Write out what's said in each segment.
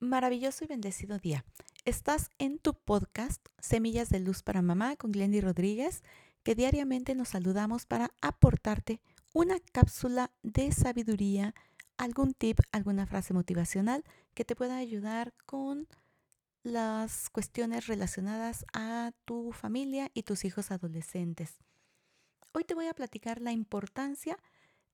Maravilloso y bendecido día. Estás en tu podcast Semillas de Luz para Mamá con Glendy Rodríguez, que diariamente nos saludamos para aportarte una cápsula de sabiduría, algún tip, alguna frase motivacional que te pueda ayudar con las cuestiones relacionadas a tu familia y tus hijos adolescentes. Hoy te voy a platicar la importancia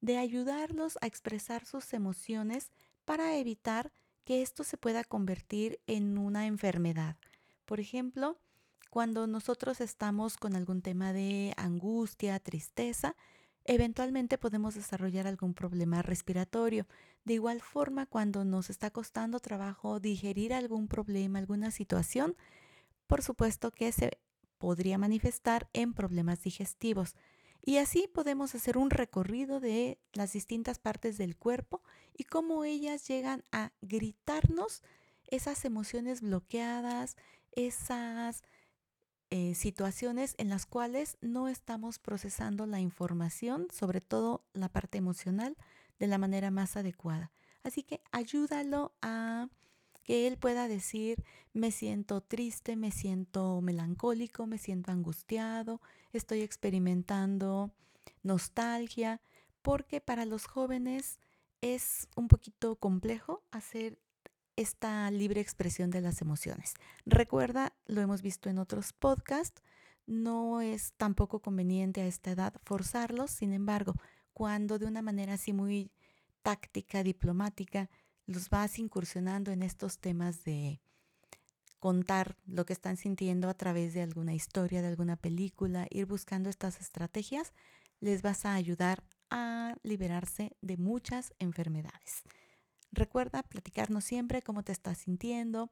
de ayudarlos a expresar sus emociones para evitar que esto se pueda convertir en una enfermedad. Por ejemplo, cuando nosotros estamos con algún tema de angustia, tristeza, eventualmente podemos desarrollar algún problema respiratorio. De igual forma, cuando nos está costando trabajo digerir algún problema, alguna situación, por supuesto que se podría manifestar en problemas digestivos. Y así podemos hacer un recorrido de las distintas partes del cuerpo y cómo ellas llegan a gritarnos esas emociones bloqueadas, esas eh, situaciones en las cuales no estamos procesando la información, sobre todo la parte emocional, de la manera más adecuada. Así que ayúdalo a que él pueda decir, me siento triste, me siento melancólico, me siento angustiado, estoy experimentando nostalgia, porque para los jóvenes es un poquito complejo hacer esta libre expresión de las emociones. Recuerda, lo hemos visto en otros podcasts, no es tampoco conveniente a esta edad forzarlos, sin embargo, cuando de una manera así muy táctica, diplomática, los vas incursionando en estos temas de contar lo que están sintiendo a través de alguna historia, de alguna película, ir buscando estas estrategias, les vas a ayudar a liberarse de muchas enfermedades. Recuerda platicarnos siempre cómo te estás sintiendo,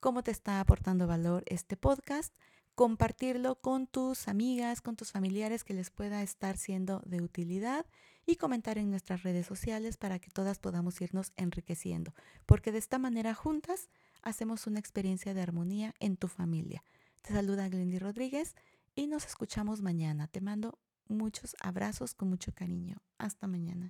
cómo te está aportando valor este podcast, compartirlo con tus amigas, con tus familiares que les pueda estar siendo de utilidad y comentar en nuestras redes sociales para que todas podamos irnos enriqueciendo, porque de esta manera juntas hacemos una experiencia de armonía en tu familia. Te saluda Glendy Rodríguez y nos escuchamos mañana. Te mando muchos abrazos con mucho cariño. Hasta mañana.